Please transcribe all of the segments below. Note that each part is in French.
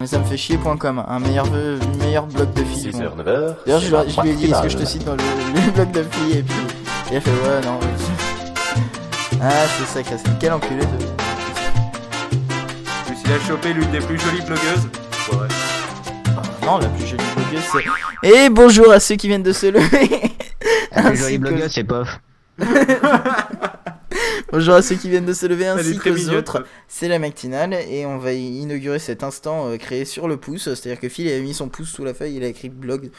Mais ça me fait chier.com, un meilleur, meilleur blog de filles. 6h, 9h. D'ailleurs, je, je lui ai dit, est-ce que je te cite dans le, le blog de filles Et puis, il a fait, ouais, non. ah, c'est ça, Cassine. Quel enculé de. Je me suis là chopé l'une des plus jolies blogueuses. Ouais. Non, la plus jolie blogueuse, c'est. Et bonjour à ceux qui viennent de se lever. La plus jolie que- blogueuse, c'est Pof. Bonjour à ceux qui viennent de se lever ainsi qu'aux autres. C'est la matinale et on va inaugurer cet instant euh, créé sur le pouce. C'est-à-dire que Phil a mis son pouce sous la feuille, il a écrit blog.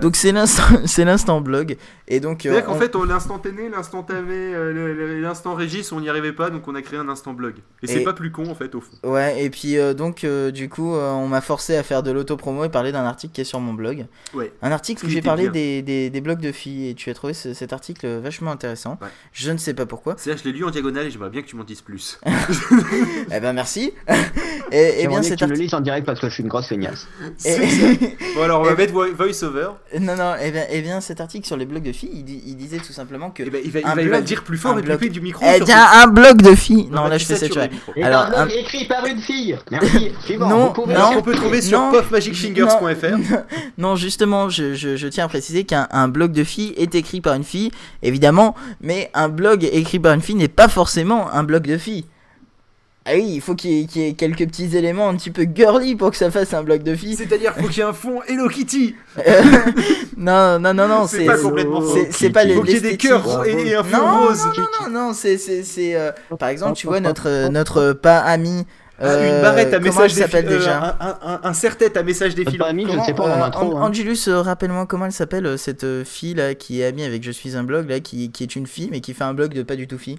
Donc c'est l'instant, blog. Et donc euh, C'est-à-dire qu'en on- fait, on- l'instantané, l'instantané, euh, l'instant Régis, on n'y arrivait pas, donc on a créé un instant blog. Et, c'est pas plus con en fait au fond. ouais. Et puis euh, donc euh, du coup, euh, on m'a forcé à faire de l'auto-promo et parler d'un article qui est sur mon blog. Ouais. Un article où j'ai parlé des, des, des blogs de filles et tu as trouvé ce- cet article vachement intéressant. Ouais. Je ne sais pas pourquoi. C'est je l'ai lu en diagonale et j'aimerais bien que tu m'en dises plus. eh ben merci. et, et bien le article. lises en direct parce que je suis une grosse feignasse. C'est. Bon alors, on va Et- mettre vo- voice-over. Non, non, et bien, eh bien cet article sur les blogs de filles, il, dit- il disait tout simplement que. Et ben, il va, il il le dire plus fort plus blog- près du micro. Eh bien, un blog de filles Non, là, je fais saturer le Alors, un blog un- écrit par une fille. Merci. Non, non. Qu'on peut trouver sur puffmagicfingers.fr. Non, justement, je, je, je tiens à préciser qu'un un blog de filles est écrit par une fille, évidemment, mais un blog écrit par une fille n'est pas forcément un blog de filles. Ah oui, il faut qu'il y, ait- qu'il y ait quelques petits éléments un petit peu girly pour que ça fasse un blog de filles. C'est-à-dire qu'il faut qu'il y ait un fond Hello Kitty. Euh, non, non, non, non, C'est pas complètement faux. C'est pas Il les faut qu'il y ait des cœurs et, un fond Non, rose. non, non, non, c'est, c'est, c'est, euh, par exemple, tu vois notre, euh, notre pas ami. Ah, euh, une barrette à message elle s'appelle défi- euh, déjà un, un, un, serre-tête à message défilant. ami, je ne sais pas, on en euh, a trop. An- hein. Angelus, euh, rappelle-moi comment elle s'appelle euh, cette euh, fille là qui est amie avec Je suis un blog là qui, qui est une fille mais qui fait un blog de pas du tout fille.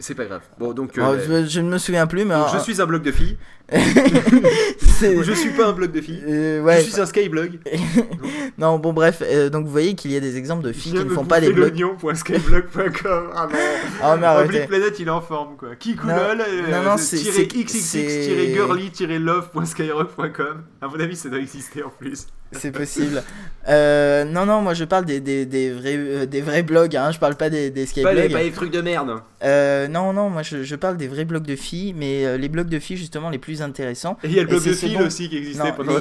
C'est pas grave. Bon, donc. euh, Oh, je, je ne me souviens plus mais donc, euh, je suis un blog de filles. je suis pas un blog de filles. euh, ouais. Je suis un skyblog. Non bon bref euh, donc vous voyez qu'il y a des exemples de filles qui ne font pas des blogs. l'oignon.skyblog.com. Ah non. Ah mais arrêtez. Planet, il est en forme quoi. Qui Non, coulole non, non, c'est- xxx-girly-love.skyrock.com. À mon avis, ça doit exister en plus. C'est possible. Euh, non non moi je parle des, des, des vrais euh, des vrais blogs hein, je parle pas des, des Pas skyblogs. les, pas les trucs de merde. Euh, non, non, moi je, je parle des vrais blogs de filles, mais euh, les blogs de filles justement les plus intéressants. Et il y a le blog de dont- aussi qui existait Non, pendant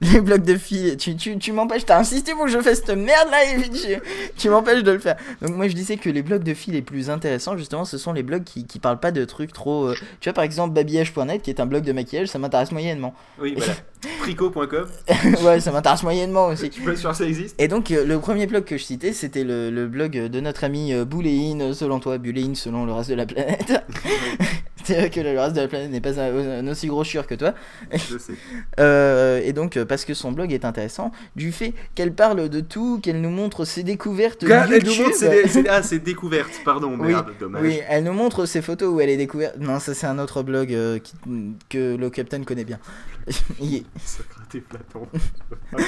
les blogs de filles, tu, tu, tu m'empêches, t'as insisté pour que je fasse cette merde là et tu, tu m'empêches de le faire. Donc moi je disais que les blogs de filles les plus intéressants justement ce sont les blogs qui, qui parlent pas de trucs trop... euh, Tu vois par exemple babillage.net qui est un blog de maquillage, ça m'intéresse moyennement. Oui, voilà. Frico.com. ouais, ça m'intéresse moyennement aussi. Tu peux être sûr que ça existe Et donc euh, le premier blog que je citais c'était le, le blog de notre ami euh, Bouléine selon toi, Buléine selon le reste de la planète. C'est vrai que le reste de la planète n'est pas un, un aussi gros chieur que toi. Je sais. Euh, et donc euh, parce que son blog est intéressant, du fait qu'elle parle de tout, qu'elle nous montre ses découvertes elle nous montre ses ses- Ah, c'est découverte. Pardon, Oui, merde, dommage. Oui, elle nous montre ses photos où elle est découverte. Non, ça c'est un autre blog euh, qui- que le capitaine connaît bien. Il- Socrate Platon.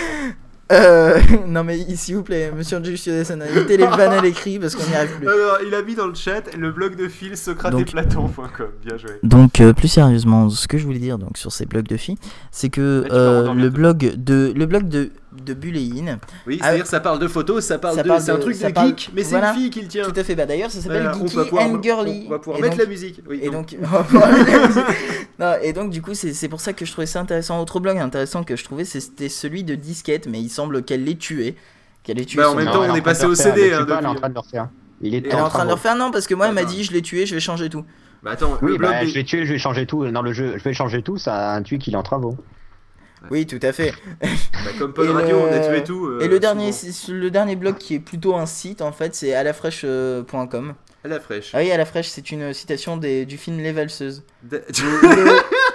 Euh, non mais s'il vous plaît, monsieur Angelus Yodesana, évitez les vannes à l'écrit parce qu'on n'y arrive plus. Alors, il a mis dans le chat le blog de Phil, socrateplaton.com. Bien joué. Donc euh, plus sérieusement, ce que je voulais dire donc sur ces blogs de filles, c'est que euh, le blog de le blog de de Buléine, Oui, Ah, c'est-à-dire ça parle de photos, ça parle ça de. C'est un truc de parle- geek, mais c'est voilà. une fille qui le tient. tout à fait. Bah d'ailleurs, ça s'appelle Voilà, Geeky pouvoir, and Girly. on va pouvoir Et mettre donc- la musique. Oui, Et donc- donc, non, et donc du coup, c'est c'est pour ça que je trouvais ça intéressant. Autre blog intéressant que je trouvais, c'était celui de Disquette, mais il semble qu'elle l'ait tué. Qu'elle ait tué Bah, en même temps, on est passé au CD, elle hein, est en train de le refaire. Il est Elle est en train de le refaire, non, parce que moi, elle m'a dit, je l'ai tué, je vais changer tout. Bah attends, Oui, le blog bah, des- je vais tuer, je vais changer tout. Dans le jeu, je vais changer tout, ça intuit qu'il est en travaux. Oui, tout à fait. bah, comme Paul Et Radio, le- on a tué tout. euh, et le dernier, le dernier blog qui est plutôt un site, en fait, c'est alafresh.com. À la fraîche. Ah oui, à la fraîche, c'est une citation des, du film Les Valseuses. Da-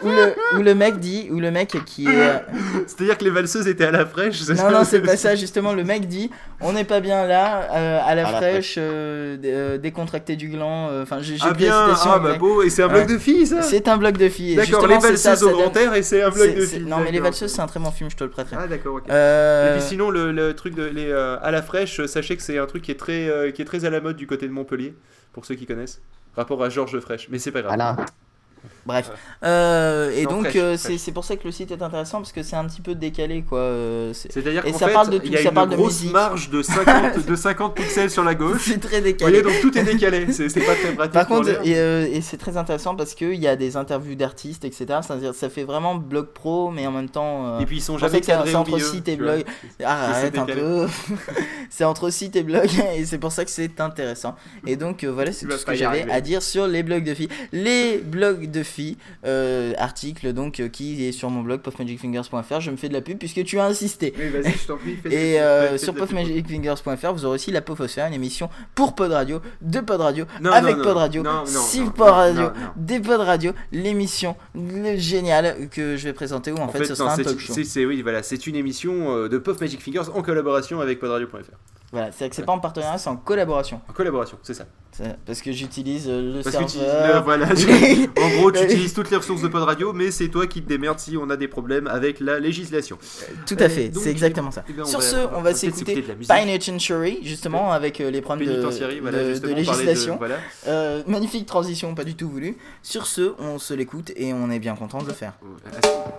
où, le, où le- mec dit, où le mec qui est. euh, C'est-à-dire que les valseuses étaient à la fraîche c'est Non, ça non, c'est pas ça, justement. Le mec dit On n'est pas bien là, euh, à la À fraîche, euh, dé- euh, décontracté du gland. Enfin, j'ai j'ai Ah oublié la bien, citation, ah bah mais beau, et c'est un Ouais. de filles ça C'est un blog de filles. D'accord, les valseuses au grand air et c'est un blog c'est- de filles. Non, mais les valseuses, c'est un très bon film, je te le prêterai. Ah d'accord, ok. Euh, Et puis sinon, le, le truc de les, euh, à la fraîche, sachez que c'est un truc qui est, très, euh, qui est très à la mode du côté de Montpellier, pour ceux qui connaissent. Rapport à Georges Fraîche, mais c'est pas grave. Voilà. Bref. Euh, et Non, donc, euh, c'est pour ça que le site est intéressant parce que c'est un petit peu décalé, quoi. euh, c'est- C'est-à-dire qu'en ça fait, parle de tout, il y a ça une parle de grosse marge de 50, de 50 pixels sur la gauche. C'est très Vous décalé. voyez, donc tout est décalé. C'est pas très pratique. Par contre, et, euh, et c'est très intéressant parce qu'il y a des interviews d'artistes, etc. C'est-à-dire, ça fait vraiment blog pro, mais en même temps. Et puis ils sont jamais cadrés entre milieu, site et blog. Arrête c'est un peu. c'est entre site et blog et c'est pour ça que c'est intéressant. Et donc voilà, c'est tout ce que j'avais à dire sur les blogs de filles. Les blogs de filles, euh, article donc euh, qui est sur mon blog puffmagicfingers.fr. Je me fais de la pub puisque tu as insisté. Oui, vas-y, je t'en prie. fais- Et fais- euh, sur puffmagicfingers.fr, vous aurez aussi la Pofosphère, une émission pour Pod Radio, de Pod Radio, Non, avec non, Pod Radio, non, Pod Radio, des Pod Radio, l'émission le- géniale que je vais présenter où en, En fait, fait, ce non, sera un c'est- talk show. c'est- c'est oui, voilà, une émission de Puff Magic Fingers en collaboration avec podradio.fr. Voilà, c'est que c'est pas en partenariat, c'est en collaboration. En collaboration, c'est ça. Parce que j'utilise euh, le Parce serveur. le- voilà, en gros, tu utilises toutes les ressources de podradio, mais c'est toi qui te démerdes si on a des problèmes avec la législation. Tout à fait, Euh, donc, c'est exactement ça. eh ben, Sur va- ce, on va s'écouter musique. Pine Century, justement, avec euh, les problèmes de, voilà, législation. voilà. Euh, magnifique transition, pas du tout voulu. Sur ce, on se l'écoute et on est bien content de le faire.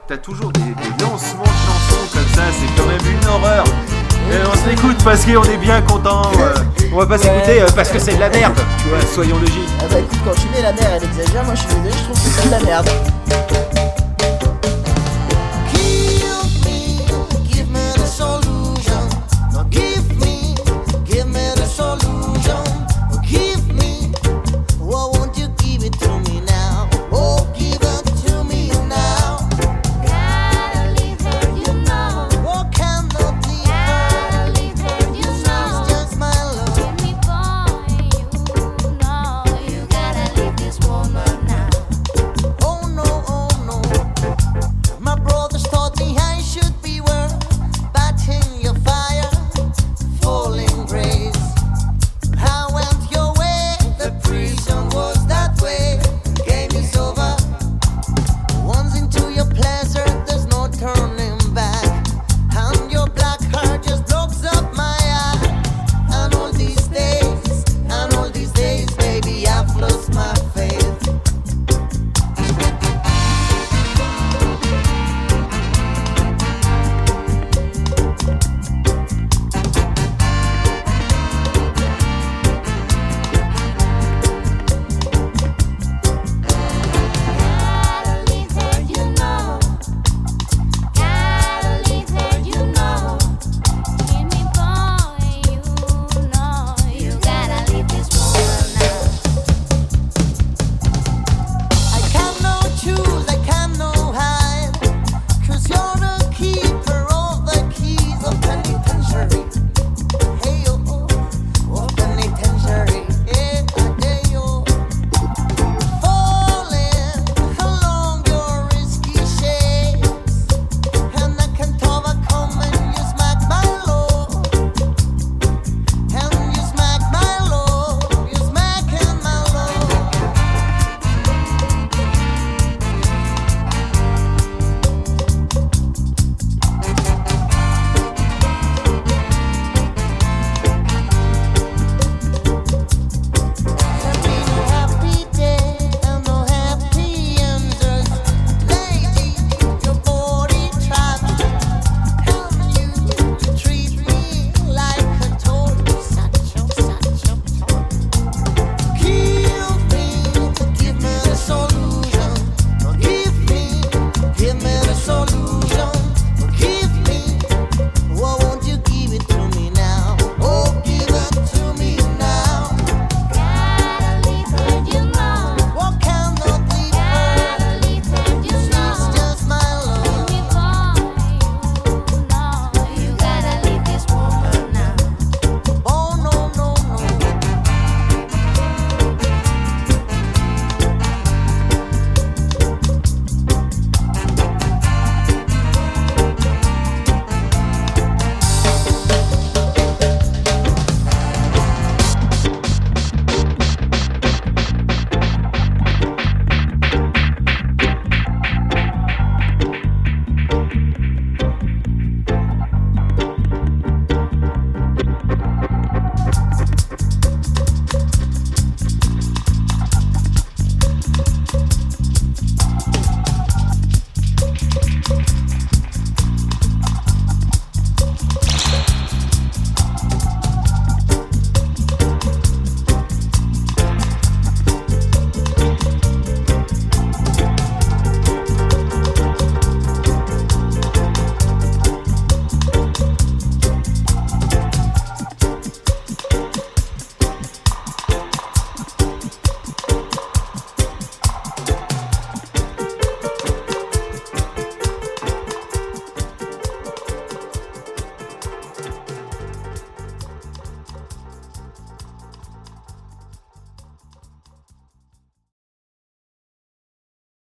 T'as toujours des, des lancements de chansons comme ça, c'est quand même une horreur. Et on s'écoute parce qu'on est bien content. euh, on va pas s'écouter euh, parce que c'est de la merde. Tu vois, soyons logiques. Ah bah écoute, quand tu mets la mère, elle exagère, moi je suis désolé, je trouve que c'est de la merde.